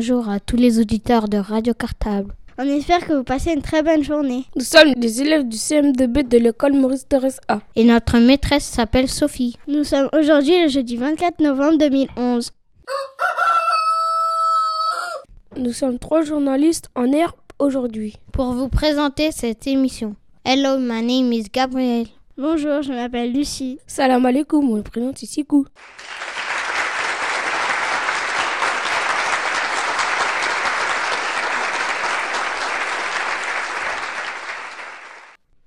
Bonjour à tous les auditeurs de Radio Cartable. On espère que vous passez une très bonne journée. Nous sommes des élèves du CM2B de l'école Maurice Thorez A. Et notre maîtresse s'appelle Sophie. Nous sommes aujourd'hui le jeudi 24 novembre 2011. Nous sommes trois journalistes en air aujourd'hui. Pour vous présenter cette émission. Hello, my name is Gabriel. Bonjour, je m'appelle Lucie. Salam alaikum, mon prénom c'est Sikou.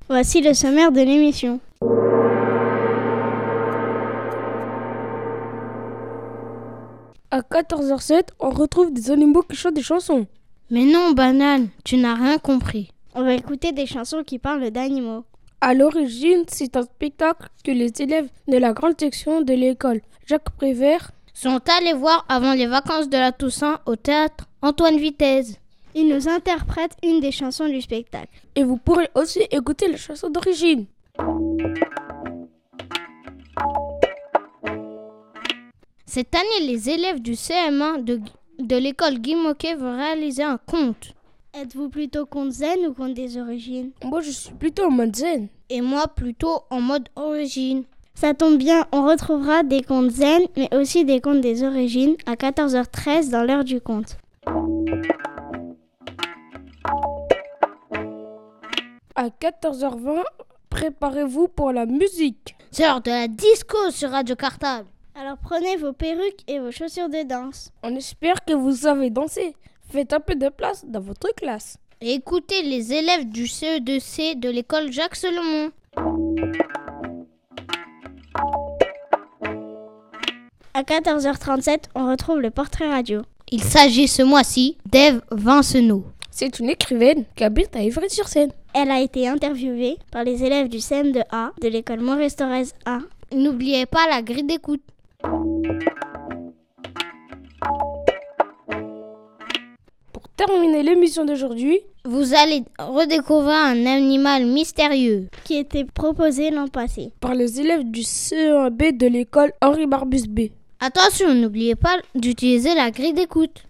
Voici le sommaire de l'émission. À 14h07, on retrouve des animaux qui chantent des chansons. Mais non, banane, tu n'as rien compris. On va écouter des chansons qui parlent d'animaux. À l'origine, c'est un spectacle que les élèves de la grande section de l'école Jacques Prévert Sont allés voir avant les vacances de la Toussaint au théâtre Antoine Vitesse. Ils nous interprètent une des chansons du spectacle. et vous pourrez aussi écouter la chanson d'origine. Cette année, les élèves du CM1 de, de l'école Guy Moquet vont réaliser un conte. Êtes-vous plutôt conte zen ou conte des origines? Moi, je suis plutôt en mode zen. Et moi, plutôt en mode origine. Ça tombe bien, on retrouvera des contes zen, mais aussi des contes des origines à 14h13 dans l'heure du conte. À 14h20, préparez-vous pour la musique. C'est l'heure de la disco sur Radio Cartable. Alors prenez vos perruques et vos chaussures de danse. On espère que vous savez danser. Faites un peu de place dans votre classe. Et écoutez les élèves du CE2C de l'école Jacques Solomon. À 14h37, on retrouve le portrait radio. Il s'agit ce mois-ci d'Ève Vincenot. C'est une écrivaine qui habite à Ivry-sur-Seine. Elle a été interviewée par les élèves du CM2A de l'école Maurice Thorez A. N'oubliez pas la grille d'écoute. Pour terminer l'émission d'aujourd'hui, Vous allez redécouvrir un animal mystérieux. qui était proposé l'an passé. par les élèves du CE1B de l'école Henri Barbus B. Attention, n'oubliez pas d'utiliser la grille d'écoute.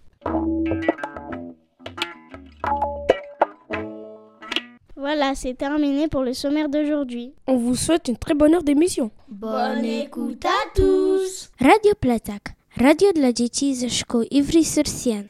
Voilà, c'est terminé pour le sommaire d'aujourd'hui. On vous souhaite une très bonne heure d'émission. Bonne écoute à tous Radio Platak, radio dla dzieci ze szkół Ivry-sur-Sienne.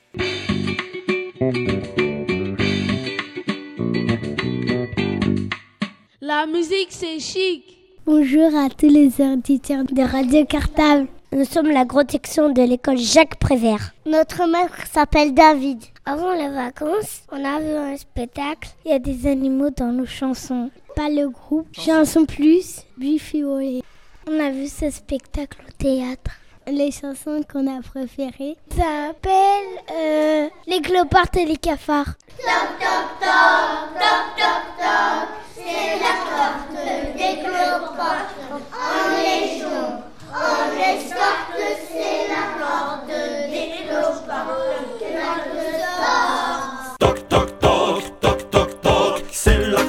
La musique, c'est chic. Bonjour à tous les auditeurs de Radio Cartable. Nous sommes la grande section de l'école Jacques Prévert. Notre maître s'appelle David. Avant les vacances, on a vu un spectacle. Il y a des animaux dans nos chansons. Pas le groupe Chanson Plus, Buffy On a vu ce spectacle au théâtre. Les chansons qu'on a préférées s'appellent euh, Les clopards et les cafards. Toc toc toc toc toc toc, c'est la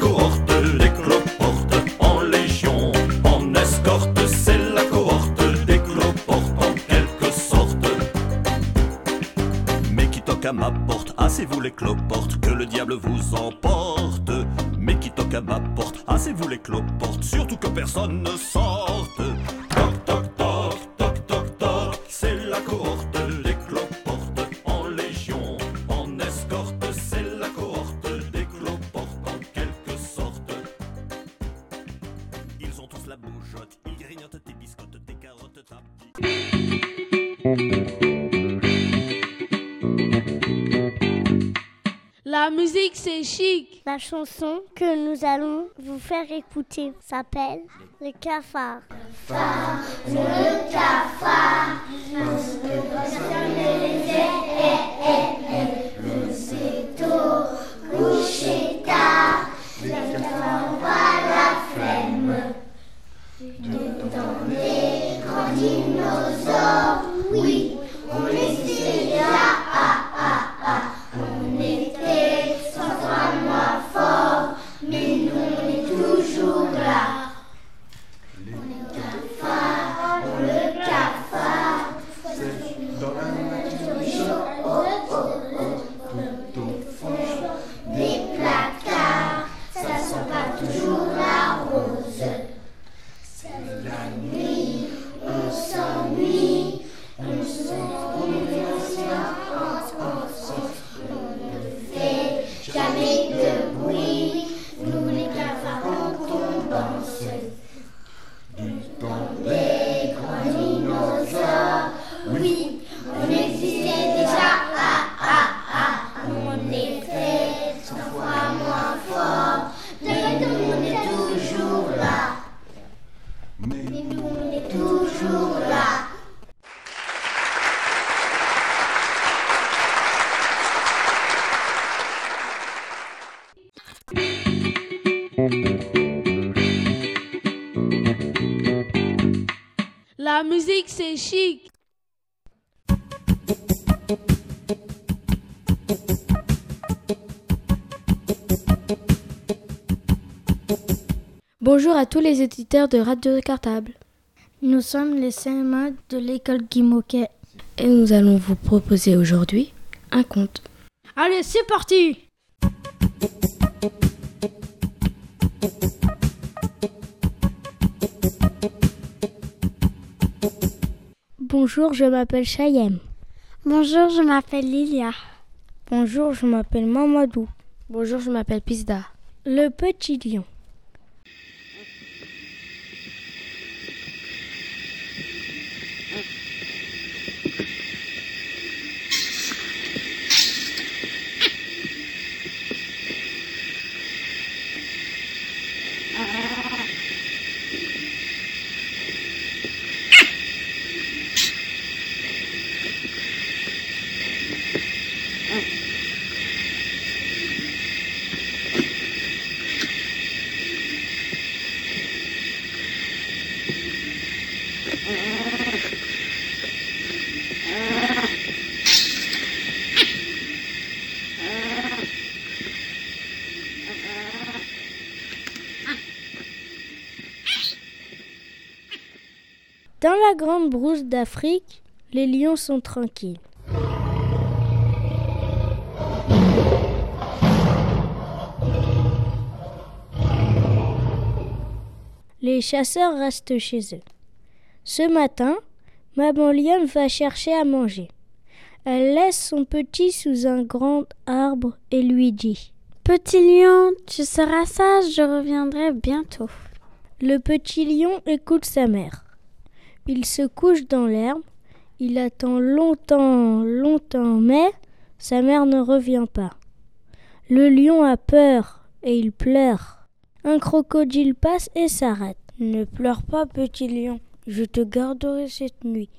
cohorte des cloportes en légion, en escorte, c'est la cohorte des cloportes en quelque sorte. Mais qui toque à ma porte, assez-vous les cloportes, que le diable vous emporte. Mais qui toque à ma porte, assez-vous les cloportes, surtout que personne ne sorte. c'est chic. La chanson que nous allons vous faire écouter s'appelle Le cafard. Cafard, le cafard, mange le poisson et les ailes, le sait couché tard, le cafard va la flemme. Tout en des grands dinosaures. À tous les éditeurs de Radio Cartable. Nous sommes les CM1 de l'école Guimauquet. Et nous allons vous proposer aujourd'hui un conte. Allez, c'est parti Bonjour, je m'appelle Chayem. Bonjour, je m'appelle Lilia. Bonjour, je m'appelle Mamadou. Bonjour, je m'appelle Pisda. Le petit lion. Dans la grande brousse d'Afrique, les lions sont tranquilles. Les chasseurs restent chez eux. Ce matin, Maman Lionne va chercher à manger. Elle laisse son petit sous un grand arbre et lui dit Petit lion, tu seras sage, je reviendrai bientôt. Le petit lion écoute sa mère. Il se couche dans l'herbe, il attend longtemps, longtemps, mais sa mère ne revient pas. Le lion a peur et il pleure. Un crocodile passe et s'arrête. Ne pleure pas, petit lion, je te garderai cette nuit.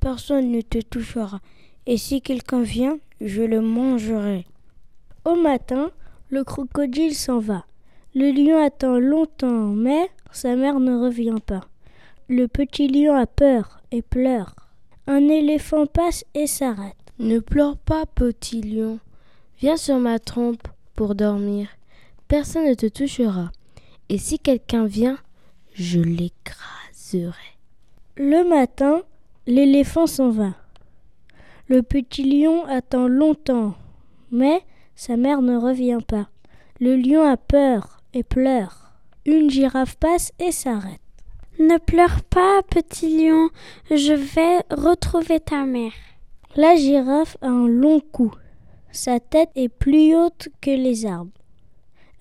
Personne ne te touchera, et si quelqu'un vient, je le mangerai. Au matin, le crocodile s'en va. Le lion attend longtemps, mais sa mère ne revient pas. Le petit lion a peur et pleure. Un éléphant passe et s'arrête. Ne pleure pas, petit lion. Viens sur ma trompe pour dormir. Personne ne te touchera. Et si quelqu'un vient, je l'écraserai. Le matin, l'éléphant s'en va. Le petit lion attend longtemps, mais sa mère ne revient pas. Le lion a peur et pleure. Une girafe passe et s'arrête. Ne pleure pas, petit lion, je vais retrouver ta mère. La girafe a un long cou. Sa tête est plus haute que les arbres.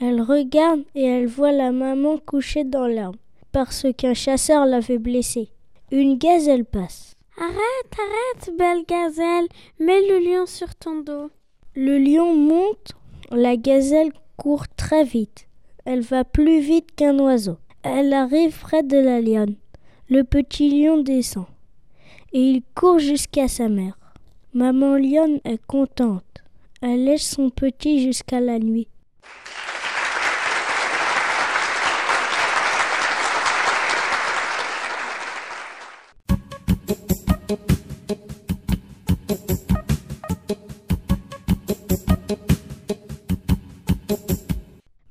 Elle regarde et elle voit la maman couchée dans l'arbre parce qu'un chasseur l'avait blessée. Une gazelle passe. Arrête, arrête, belle gazelle, mets le lion sur ton dos. Le lion monte, la gazelle court très vite. Elle va plus vite qu'un oiseau. Elle arrive près de la lionne. Le petit lion descend et il court jusqu'à sa mère. Maman lionne est contente. Elle laisse son petit jusqu'à la nuit.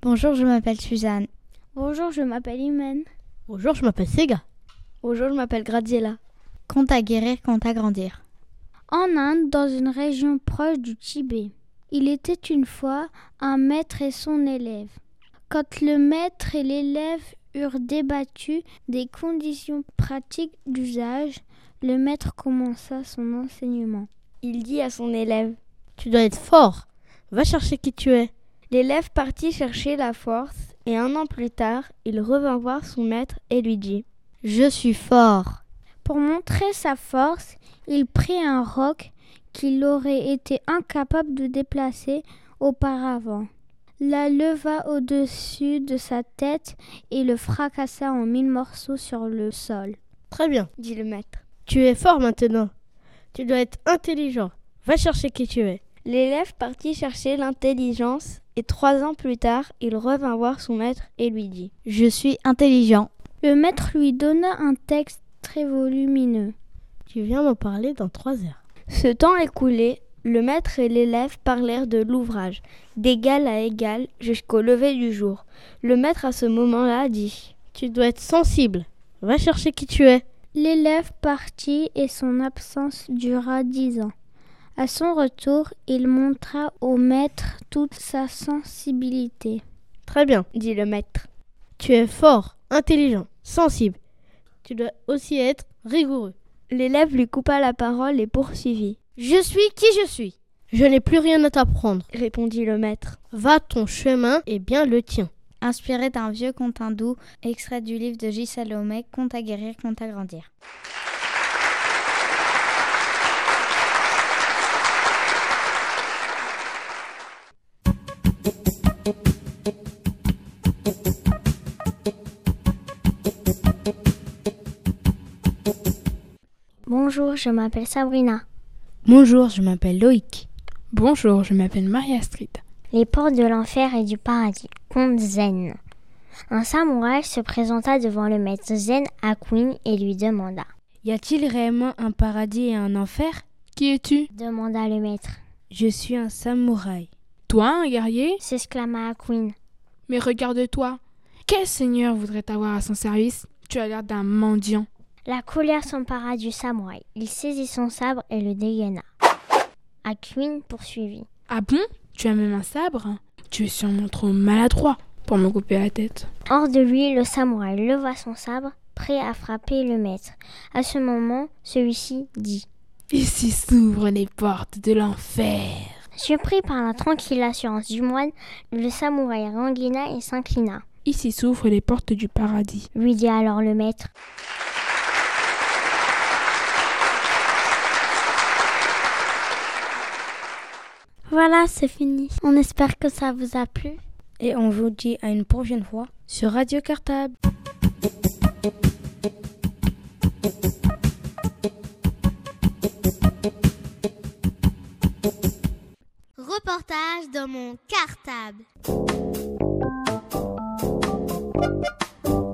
Bonjour, je m'appelle Suzanne. Bonjour, je m'appelle Imen. Bonjour, je m'appelle Sega. Bonjour, je m'appelle Graziella. Compte à guérir, compte à grandir. En Inde, dans une région proche du Tibet, il était une fois un maître et son élève. Quand le maître et l'élève eurent débattu des conditions pratiques d'usage, le maître commença son enseignement. Il dit à son élève Tu dois être fort. Va chercher qui tu es. L'élève partit chercher la force et un an plus tard, il revint voir son maître et lui dit Je suis fort. Pour montrer sa force, il prit un roc qu'il aurait été incapable de déplacer auparavant, la leva au-dessus de sa tête et le fracassa en mille morceaux sur le sol. Très bien, dit le maître. Tu es fort maintenant. Tu dois être intelligent. Va chercher qui tu es. L'élève partit chercher l'intelligence et trois ans plus tard, il revint voir son maître et lui dit Je suis intelligent. Le maître lui donna un texte très volumineux. tu viens m'en parler dans trois heures. Ce temps écoulé, le maître et l'élève parlèrent de l'ouvrage, d'égal à égal jusqu'au lever du jour. Le maître à ce moment-là dit Tu dois être sensible. Va chercher qui tu es. L'élève partit et son absence dura dix ans. À son retour, il montra au maître toute sa sensibilité. Très bien, dit le maître. Tu es fort, intelligent, sensible. Tu dois aussi être rigoureux. L'élève lui coupa la parole et poursuivit. Je suis qui je suis. Je n'ai plus rien à t'apprendre, répondit le maître. Va ton chemin et bien le tien. Inspiré d'un vieux conte hindou, extrait du livre de J. Salomé, Conte à guérir, conte à grandir. Bonjour, je m'appelle Sabrina. Bonjour, je m'appelle Loïc. Bonjour, je m'appelle Maria Street. Les portes de l'enfer et du paradis. Conte zen. Un samouraï se présenta devant le maître zen à Queen et lui demanda Y a-t-il réellement un paradis et un enfer? Qui es-tu? Demanda le maître. Je suis un samouraï. Toi, un guerrier? S'exclama Queen. Mais regarde-toi. Quel seigneur voudrait t'avoir à son service? Tu as l'air d'un mendiant. La colère s'empara du samouraï. Il saisit son sabre et le dégaina. Queen poursuivit. Ah bon? Tu as même un sabre? Tu es sûrement trop maladroit pour me couper la tête. Hors de lui, le samouraï leva son sabre, prêt à frapper le maître. À ce moment, celui-ci dit Ici s'ouvrent les portes de l'enfer. Surpris par la tranquille assurance du moine, le samouraï renguina et s'inclina. Ici s'ouvrent les portes du paradis, lui dit alors le maître. Voilà, c'est fini. On espère que ça vous a plu. Et on vous dit à une prochaine fois sur Radio Cartable. Reportage dans mon cartable.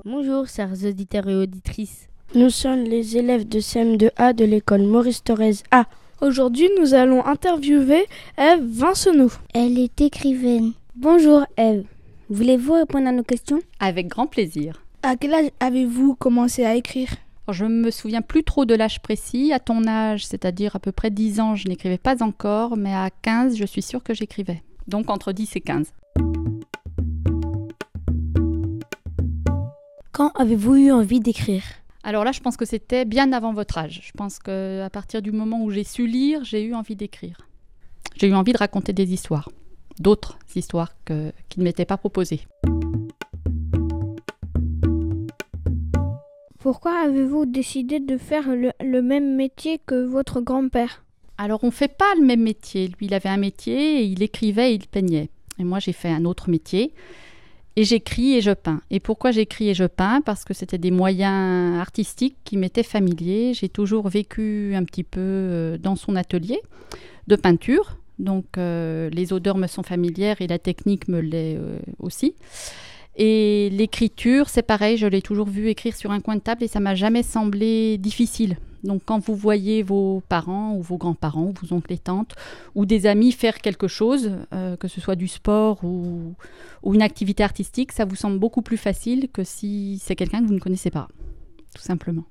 Bonjour, chers auditeurs et auditrices. Nous sommes les élèves de CM2A de l'école Maurice Thorez A. Aujourd'hui, nous allons interviewer Eve Vincenot. Elle est écrivaine. Bonjour Eve. Voulez-vous répondre à nos questions? Avec grand plaisir. À quel âge avez-vous commencé à écrire? Je ne me souviens plus trop de l'âge précis. À ton âge, c'est-à-dire à peu près 10 ans, je n'écrivais pas encore, mais à 15, je suis sûre que j'écrivais. Donc entre 10 et 15. Quand avez-vous eu envie d'écrire? Alors là, je pense que c'était bien avant votre âge. Je pense qu'à partir du moment où j'ai su lire, j'ai eu envie d'écrire. J'ai eu envie de raconter des histoires, d'autres histoires que, qui ne m'étaient pas proposées. Pourquoi avez-vous décidé de faire le, même métier que votre grand-père? Alors on ne fait pas le même métier. Lui, il avait un métier, il écrivait et il peignait. Et moi, j'ai fait un autre métier. Et j'écris et je peins. Et pourquoi j'écris et je peins? Parce que c'était des moyens artistiques qui m'étaient familiers. J'ai toujours vécu un petit peu dans son atelier de peinture. Donc euh, les odeurs me sont familières et la technique me l'est euh, aussi. Et l'écriture, c'est pareil, je l'ai toujours vu écrire sur un coin de table et ça m'a jamais semblé difficile. Donc quand vous voyez vos parents ou vos grands-parents ou vos oncles et tantes ou des amis faire quelque chose, euh, que ce soit du sport ou, ou, une activité artistique, ça vous semble beaucoup plus facile que si c'est quelqu'un que vous ne connaissez pas, tout simplement.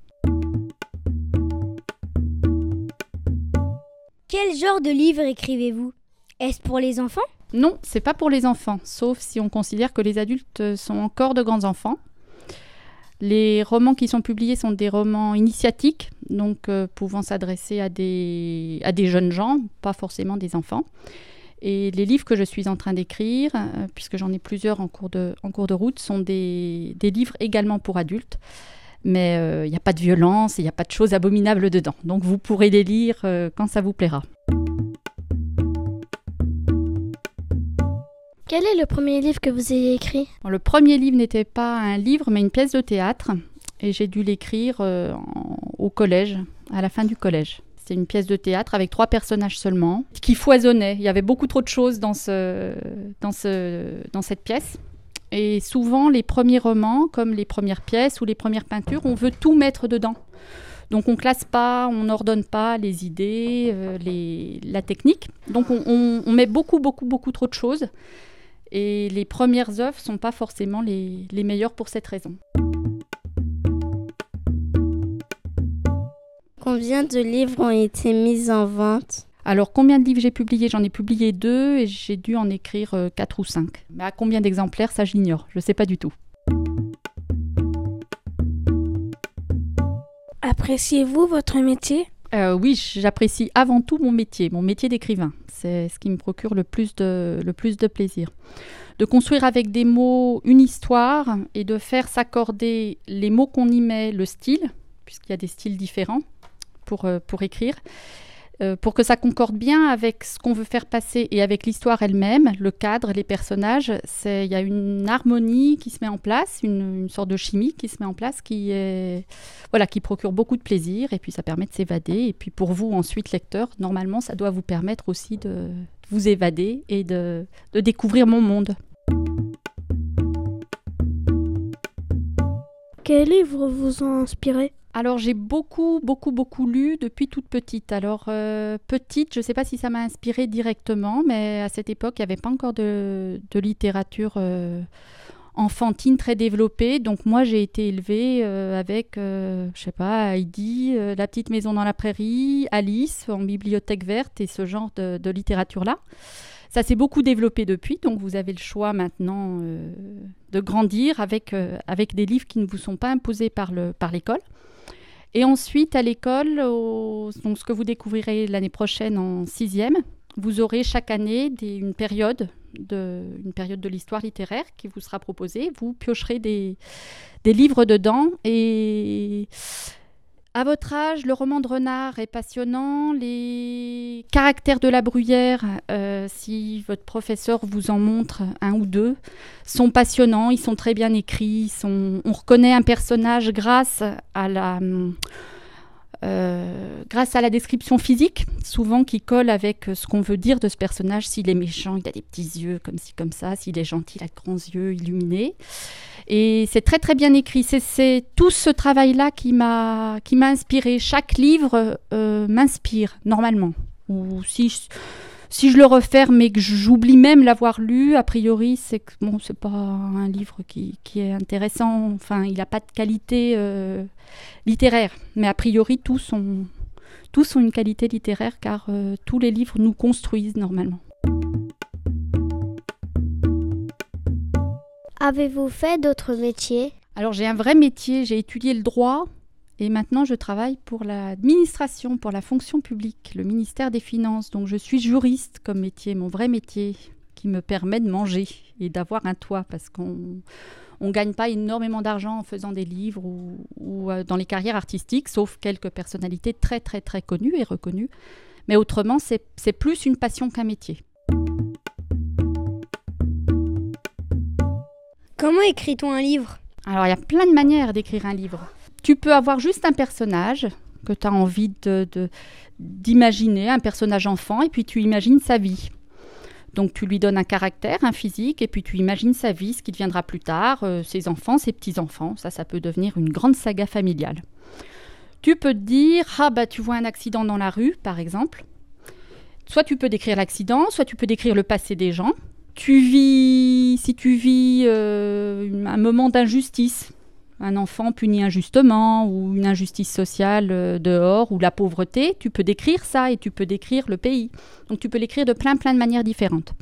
Quel genre de livre écrivez-vous? Est-ce pour les enfants? Non, c'est pas pour les enfants, sauf si on considère que les adultes sont encore de grands enfants. Les romans qui sont publiés sont des romans initiatiques, donc euh, pouvant s'adresser à des, à des jeunes gens, pas forcément des enfants. Et les livres que je suis en train d'écrire, euh, puisque j'en ai plusieurs en cours de, en cours de route, sont des, des livres également pour adultes. Mais il euh, n'y a pas de violence, il n'y a pas de choses abominables dedans. Donc vous pourrez les lire euh, quand ça vous plaira. Quel est le premier livre que vous ayez écrit? Le premier livre n'était pas un livre, mais une pièce de théâtre. Et j'ai dû l'écrire euh, au collège, à la fin du collège. C'était une pièce de théâtre avec trois personnages seulement, qui foisonnaient. Il y avait beaucoup trop de choses dans, ce, dans, ce, dans cette pièce. Et souvent, les premiers romans, comme les premières pièces ou les premières peintures, on veut tout mettre dedans. Donc on classe pas, on n'ordonne pas les idées, euh, les, la technique. Donc on, on, on, met beaucoup, beaucoup, beaucoup trop de choses. Et les premières œuvres sont pas forcément les, les meilleures pour cette raison. Combien de livres ont été mis en vente? Alors, combien de livres j'ai publié J'en ai publié deux et j'ai dû en écrire euh, quatre ou cinq. Mais à combien d'exemplaires, ça j'ignore. Je ne sais pas du tout. Appréciez-vous votre métier? Euh, Oui, j'apprécie avant tout mon métier, mon métier d'écrivain. C'est ce qui me procure le plus, de, plaisir. De construire avec des mots une histoire et de faire s'accorder les mots qu'on y met, le style, puisqu'il y a des styles différents pour, euh, pour écrire, euh, pour que ça concorde bien avec ce qu'on veut faire passer et avec l'histoire elle-même, le cadre, les personnages. Il y a une harmonie qui se met en place, une, une, sorte de chimie qui se met en place qui, est, voilà, qui procure beaucoup de plaisir et puis ça permet de s'évader. Et puis pour vous, ensuite, lecteur, normalement, ça doit vous permettre aussi de, vous évader et de, de découvrir mon monde. Quels livres vous ont inspiré? Alors j'ai beaucoup, beaucoup, beaucoup lu depuis toute petite. Alors euh, petite, je ne sais pas si ça m'a inspiré directement, mais à cette époque, il n'y avait pas encore de, littérature euh, enfantine très développée. Donc moi, j'ai été élevée euh, avec, je sais pas, Heidi, La petite maison dans la prairie, Alice en bibliothèque verte et ce genre de, de littérature-là. Ça s'est beaucoup développé depuis, donc vous avez le choix maintenant de grandir avec, avec des livres qui ne vous sont pas imposés par l'école. Par et ensuite, à l'école, donc ce que vous découvrirez l'année prochaine en sixième, vous aurez chaque année une, période de, une période de l'histoire littéraire qui vous sera proposée. Vous piocherez des, des livres dedans et à votre âge, le roman de renard est passionnant. Les caractères de la bruyère, euh, si votre professeur vous en montre un ou deux, sont passionnants. Ils sont très bien écrits. On reconnaît un personnage grâce à la euh, grâce à la description physique, souvent qui colle avec ce qu'on veut dire de ce personnage. S'il est méchant, il a des petits yeux comme ci, comme ça. S'il est gentil, il a de grands yeux illuminés. Et c'est très très bien écrit. C'est tout ce travail-là qui m'a inspiré. Chaque livre euh, m'inspire normalement. Ou si si je le referme mais que j'oublie même l'avoir lu, a priori c'est que bon c'est pas un livre qui, qui, est intéressant. Enfin, il n'a pas de qualité euh, littéraire. Mais a priori tous sont tous ont une qualité littéraire car euh, tous les livres nous construisent normalement. Avez-vous fait d'autres métiers? Alors j'ai un vrai métier, j'ai étudié le droit et maintenant je travaille pour l'administration, pour la fonction publique, le ministère des Finances. Donc je suis juriste comme métier, mon vrai métier qui me permet de manger et d'avoir un toit parce qu'on on gagne pas énormément d'argent en faisant des livres ou, ou euh, dans les carrières artistiques, sauf quelques personnalités très très très connues et reconnues. Mais autrement, c'est plus une passion qu'un métier. Comment écrit-on un livre? Alors, il y a plein de manières d'écrire un livre. Tu peux avoir juste un personnage que tu as envie d'imaginer, de, un personnage enfant, et puis tu imagines sa vie. Donc tu lui donnes un caractère, un physique, et puis tu imagines sa vie, ce qui deviendra plus tard, euh, ses enfants, ses petits-enfants. Ça, ça peut devenir une grande saga familiale. Tu peux te dire, ah bah tu vois un accident dans la rue, par exemple. Soit tu peux décrire l'accident, soit tu peux décrire le passé des gens, tu vis, si tu vis euh, un moment d'injustice, un enfant puni injustement ou une injustice sociale euh, dehors ou la pauvreté, tu peux décrire ça et tu peux décrire le pays. Donc tu peux l'écrire de plein plein de manières différentes.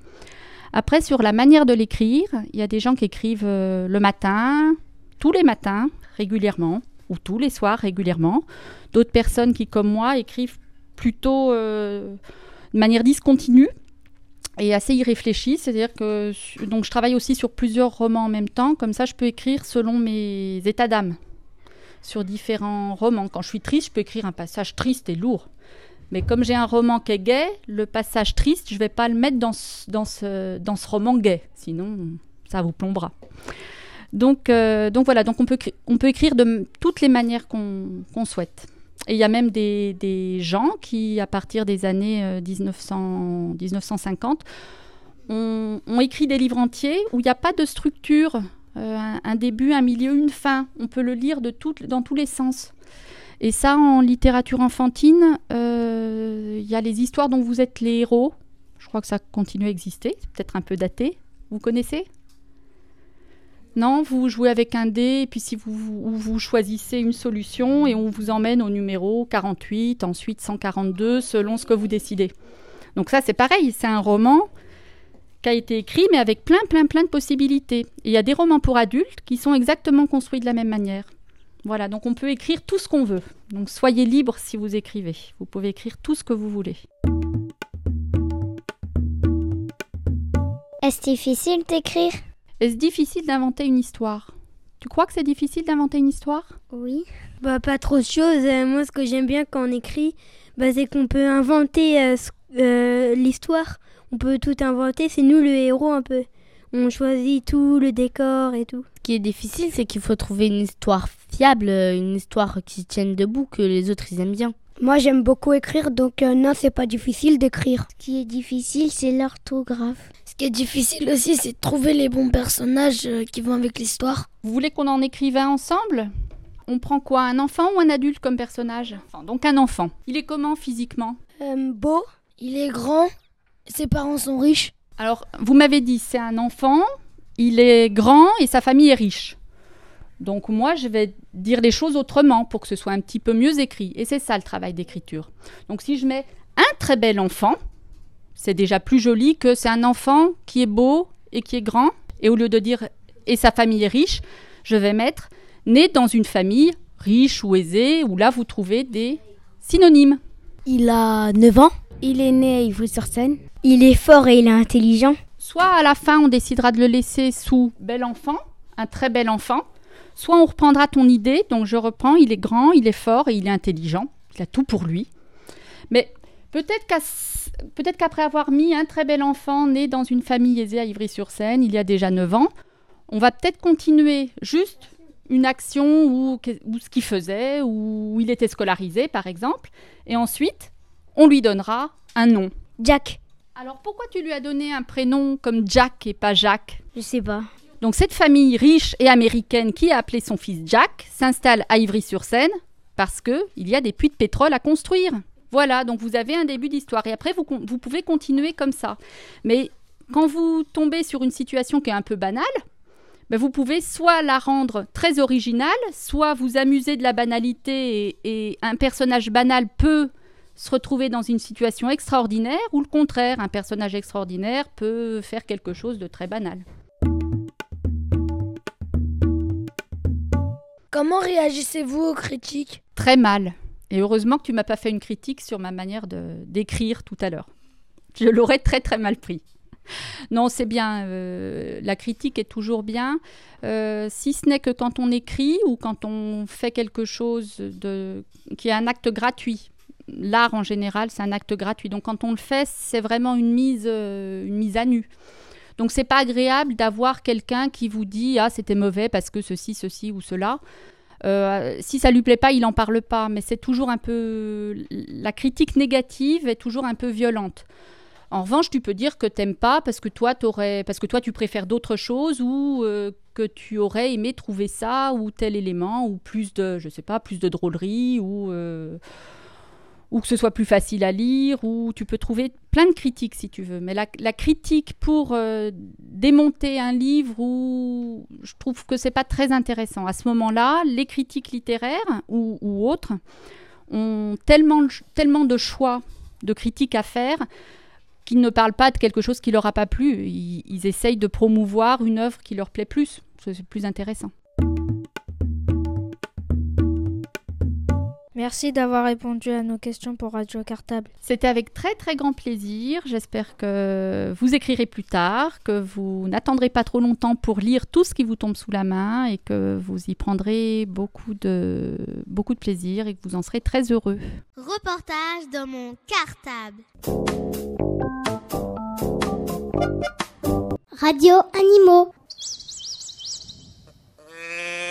Après sur la manière de l'écrire, il y a des gens qui écrivent euh, le matin, tous les matins régulièrement ou tous les soirs régulièrement. D'autres personnes qui comme moi écrivent plutôt de manière discontinue et assez irréfléchi, c'est-à-dire que donc je travaille aussi sur plusieurs romans en même temps, comme ça je peux écrire selon mes états d'âme sur différents romans. Quand je suis triste, je peux écrire un passage triste et lourd. Mais comme j'ai un roman qui est gay, le passage triste, je ne vais pas le mettre dans ce, dans ce, dans ce roman gay, sinon ça vous plombera. Donc, euh, donc voilà, donc on peut, on peut écrire de toutes les manières qu'on qu souhaite. Et il y a même des, des, gens qui, à partir des années 1900, 1950, ont, ont, écrit des livres entiers où il n'y a pas de structure, euh, un, un, début, un milieu, une fin. On peut le lire de tout, dans tous les sens. Et ça, en littérature enfantine, euh, il y a les histoires dont vous êtes les héros. Je crois que ça continue à exister, c'est peut-être un peu daté. Vous connaissez? Non, vous jouez avec un dé, et puis si vous, choisissez une solution, et on vous emmène au numéro 48, ensuite 142, selon ce que vous décidez. Donc ça, c'est pareil, c'est un roman qui a été écrit, mais avec plein, plein, plein de possibilités. Il y a des romans pour adultes qui sont exactement construits de la même manière. Voilà, donc on peut écrire tout ce qu'on veut. Donc soyez libre si vous écrivez. Vous pouvez écrire tout ce que vous voulez. Est-ce difficile d'écrire? Est-ce difficile d'inventer une histoire? Tu crois que c'est difficile d'inventer une histoire? Oui. Bah pas trop de choses. Euh, moi ce que j'aime bien quand on écrit, bah, c'est qu'on peut inventer euh, euh, l'histoire. On peut tout inventer, c'est nous le héros un peu. On choisit tout, le décor et tout. Ce qui est difficile, c'est qu'il faut trouver une histoire fiable, une histoire qui tienne debout, que les autres ils aiment bien. Moi j'aime beaucoup écrire, donc non, c'est pas difficile d'écrire. Ce qui est difficile, c'est l'orthographe. Ce qui est difficile aussi, c'est de trouver les bons personnages euh, qui vont avec l'histoire. Vous voulez qu'on en écrive un ensemble? On prend quoi Un enfant ou un adulte comme personnage? Donc un enfant. Il est comment physiquement? Euh, Beau, il est grand, ses parents sont riches. Alors, vous m'avez dit, c'est un enfant, il est grand et sa famille est riche. Donc moi, je vais dire les choses autrement pour que ce soit un petit peu mieux écrit. Et c'est ça le travail d'écriture. Donc si je mets un très bel enfant, c'est déjà plus joli que c'est un enfant qui est beau et qui est grand. Et au lieu de dire et sa famille est riche, je vais mettre né dans une famille riche ou aisée, où là vous trouvez des synonymes. Il a 9 ans. Il est né à Ivry-sur-Seine. Il est fort et il est intelligent. Soit à la fin on décidera de le laisser sous bel enfant, un très bel enfant, soit on reprendra ton idée, donc je reprends, il est grand, il est fort et il est intelligent, il a tout pour lui. Mais peut-être qu'à peut-être qu'après avoir mis un très bel enfant né dans une famille aisée à Ivry-sur-Seine, il y a déjà 9 ans, on va peut-être continuer juste une action ou, ce qu'il faisait, ou où il était scolarisé par exemple, et ensuite on lui donnera un nom. Jack. Alors pourquoi tu lui as donné un prénom comme Jack et pas Jacques? Je sais pas. Donc cette famille riche et américaine qui a appelé son fils Jack s'installe à Ivry-sur-Seine parce qu'il y a des puits de pétrole à construire. Voilà, donc vous avez un début d'histoire. Et après, vous, pouvez continuer comme ça. Mais quand vous tombez sur une situation qui est un peu banale, ben vous pouvez soit la rendre très originale, soit vous amuser de la banalité et, un personnage banal peut se retrouver dans une situation extraordinaire, ou le contraire, un personnage extraordinaire peut faire quelque chose de très banal. Comment réagissez-vous aux critiques? Très mal. Et heureusement que tu m'as pas fait une critique sur ma manière d'écrire tout à l'heure. Je l'aurais très très mal pris. Non, c'est bien. Euh, la critique est toujours bien, euh, si ce n'est que quand on écrit ou quand on fait quelque chose qui est un acte gratuit. L'art en général, c'est un acte gratuit. Donc quand on le fait, c'est vraiment une mise, euh, une mise à nu. Donc c'est pas agréable d'avoir quelqu'un qui vous dit ah c'était mauvais parce que ceci, ceci ou cela. Euh, si ça lui plaît pas, il n'en parle pas, mais c'est toujours un peu la critique négative est toujours un peu violente. En revanche, tu peux dire que t'aimes pas parce que toi parce que toi tu préfères d'autres choses ou euh, que tu aurais aimé trouver ça ou tel élément ou plus de, je sais pas, plus de drôlerie ou euh, ou que ce soit plus facile à lire, ou tu peux trouver plein de critiques si tu veux. Mais la, critique pour euh, démonter un livre, ou je trouve que c'est pas très intéressant. À ce moment-là, les critiques littéraires ou, autres ont tellement, de choix de critiques à faire qu'ils ne parlent pas de quelque chose qui leur a pas plu. Ils, ils essayent de promouvoir une œuvre qui leur plaît plus. C'est plus intéressant. Merci d'avoir répondu à nos questions pour Radio Cartable. C'était avec très très grand plaisir. J'espère que vous écrirez plus tard, que vous n'attendrez pas trop longtemps pour lire tout ce qui vous tombe sous la main et que vous y prendrez beaucoup de, beaucoup de plaisir et que vous en serez très heureux. Reportage dans mon cartable. Radio Animaux.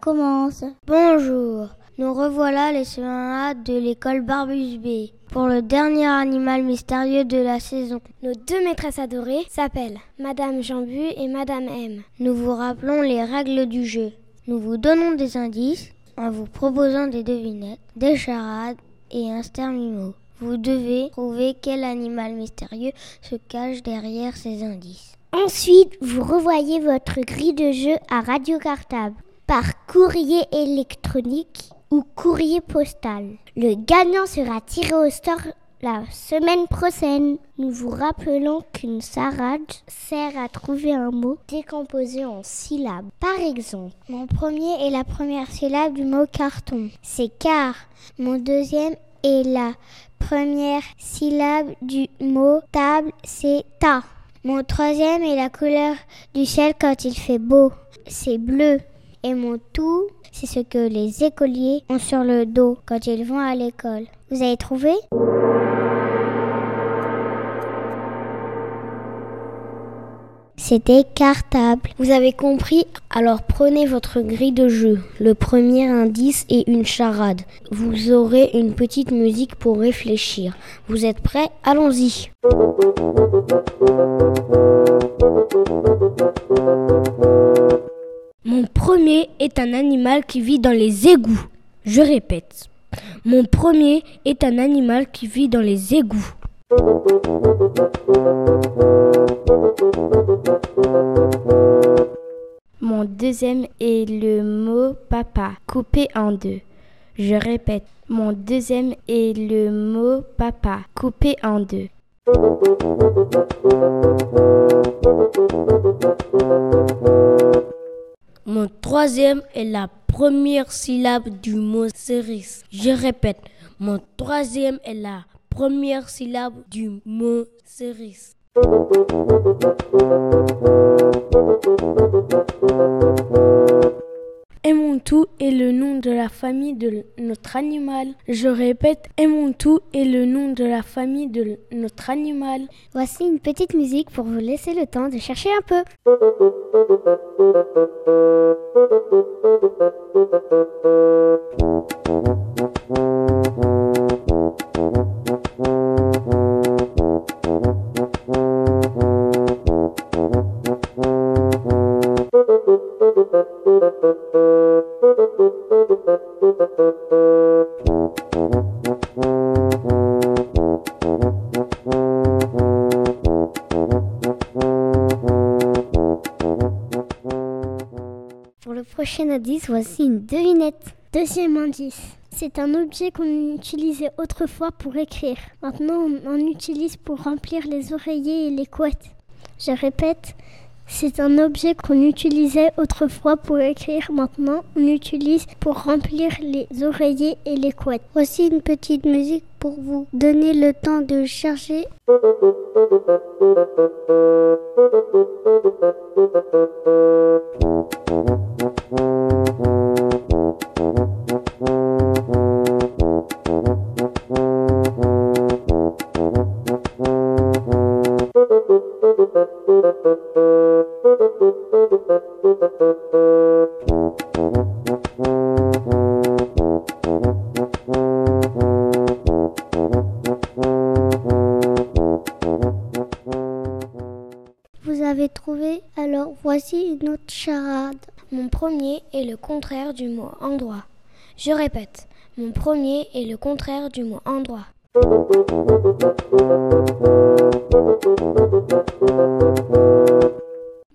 commence. Bonjour, nous revoilà les CE1A de l'école Barbus B pour le dernier animal mystérieux de la saison. Nos deux maîtresses adorées s'appellent Madame Jambu et Madame M. Nous vous rappelons les règles du jeu. Nous vous donnons des indices en vous proposant des devinettes, des charades et un stermimo. Vous devez trouver quel animal mystérieux se cache derrière ces indices. Ensuite, vous revoyez votre grille de jeu à Radio Cartable par courrier électronique ou courrier postal. Le gagnant sera tiré au sort la semaine prochaine. Nous vous rappelons qu'une sarade sert à trouver un mot décomposé en syllabes. Par exemple, mon premier est la première syllabe du mot carton. C'est car. Mon deuxième est la première syllabe du mot table. C'est ta. Mon troisième est la couleur du ciel quand il fait beau. C'est bleu. Et mon tout, c'est ce que les écoliers ont sur le dos quand ils vont à l'école. Vous avez trouvé? C'était cartable. Vous avez compris? Alors prenez votre grille de jeu, le premier indice et une charade. Vous aurez une petite musique pour réfléchir. Vous êtes prêts? Allons-y. Mon premier est un animal qui vit dans les égouts. Je répète. Mon premier est un animal qui vit dans les égouts. Mon deuxième est le mot papa, coupé en deux. Je répète, mon deuxième est le mot papa, coupé en deux. Mon troisième est la première syllabe du mot cerise. Je répète, mon troisième est la première syllabe du mot cerise. Le nom de la famille de notre animal. Je répète, et mon tout est le nom de la famille de notre animal. Voici une petite musique pour vous laisser le temps de chercher un peu. Voici une devinette. Deuxième indice. C'est un objet qu'on utilisait autrefois pour écrire. Maintenant, on en utilise pour remplir les oreillers et les couettes. Je répète, c'est un objet qu'on utilisait autrefois pour écrire. Maintenant, on utilise pour remplir les oreillers et les couettes. Voici une petite musique pour vous donner le temps de chercher. Le contraire du mot endroit. Je répète, mon premier est le contraire du mot endroit.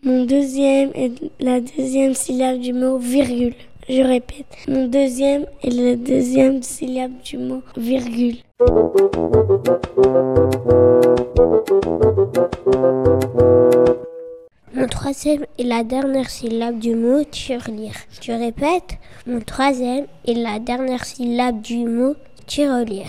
Mon deuxième est la deuxième syllabe du mot virgule. Je répète, mon deuxième est la deuxième syllabe du mot virgule. Mon troisième est la dernière syllabe du mot tirelire. Je répète, mon troisième est la dernière syllabe du mot tirelire.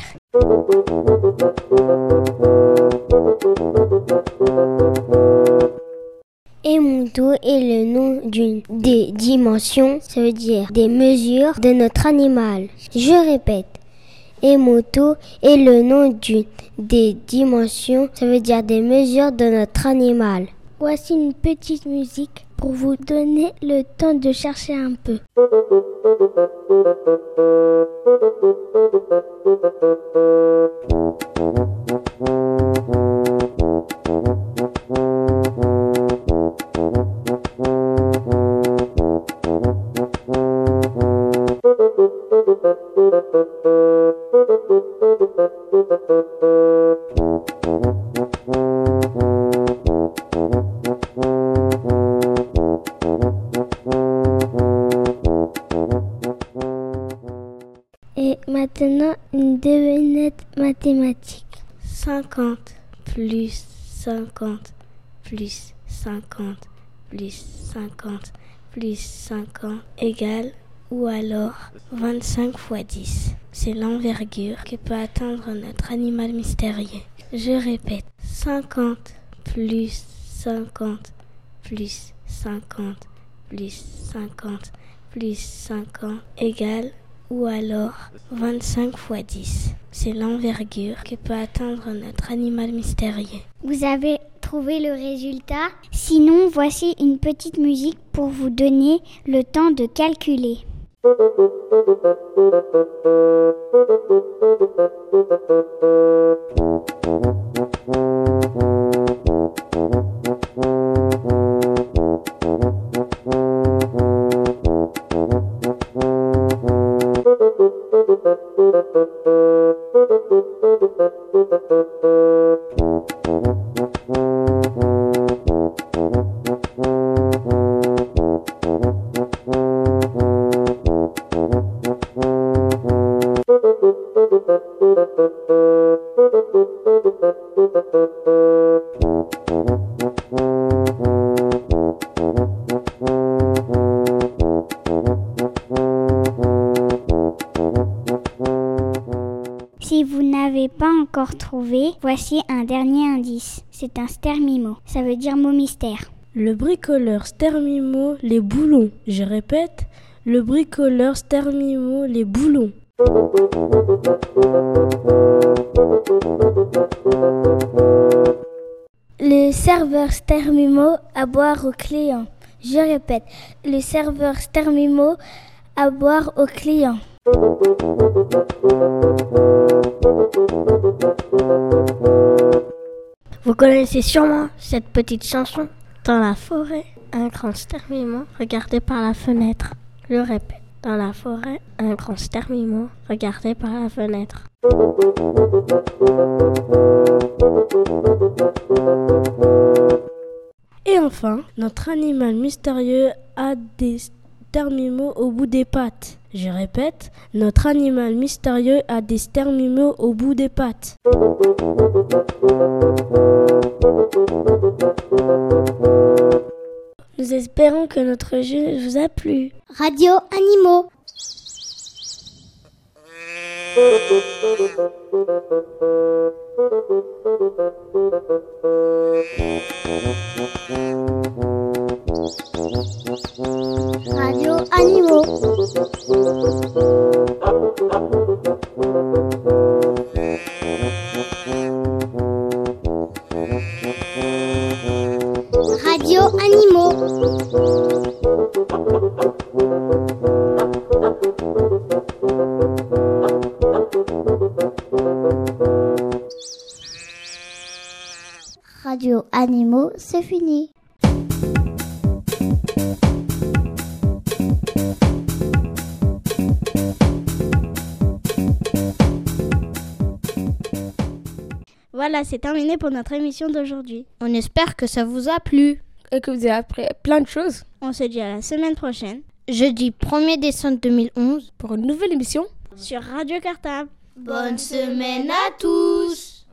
Et Monto est le nom d'une des dimensions, ça veut dire des mesures de notre animal. Je répète. Emoto est le nom d'une des dimensions, ça veut dire des mesures de notre animal. Voici une petite musique pour vous donner le temps de chercher un peu. 50 plus 50 plus 50 plus 50 plus 50 égale ou alors 25 fois 10. C'est l'envergure que peut atteindre notre animal mystérieux. Je répète, 50 plus 50 plus 50 plus 50 plus 50 égale ou alors 25 fois 10. C'est l'envergure que peut atteindre notre animal mystérieux. Vous avez trouvé le résultat? Sinon, voici une petite musique pour vous donner le temps de calculer. Si vous n'avez pas encore trouvé, voici un dernier indice. C'est un stermimo. Ça veut dire mot mystère. Le bricoleur Stermimo les boulons. Je répète, le bricoleur Stermimo les boulons. Le serveur Stermimo à boire aux clients. Je répète, le serveur Stermimo à boire aux clients. Vous connaissez sûrement cette petite chanson. Dans la forêt, un grand stermimo regardé par la fenêtre. Je répète, dans la forêt, un grand stermimo regardé par la fenêtre. Et enfin, notre animal mystérieux a des stermimos au bout des pattes. Je répète, notre animal mystérieux a des stermimos au bout des pattes. Nous espérons que notre jeu vous a plu. Radio Animaux. Radio Animaux. Radio Animaux. C'est fini. Voilà, c'est terminé pour notre émission d'aujourd'hui. On espère que ça vous a plu. Et que vous avez appris plein de choses. On se dit à la semaine prochaine Jeudi 1er décembre 2011 pour une nouvelle émission sur Radio Cartable. Bonne semaine à tous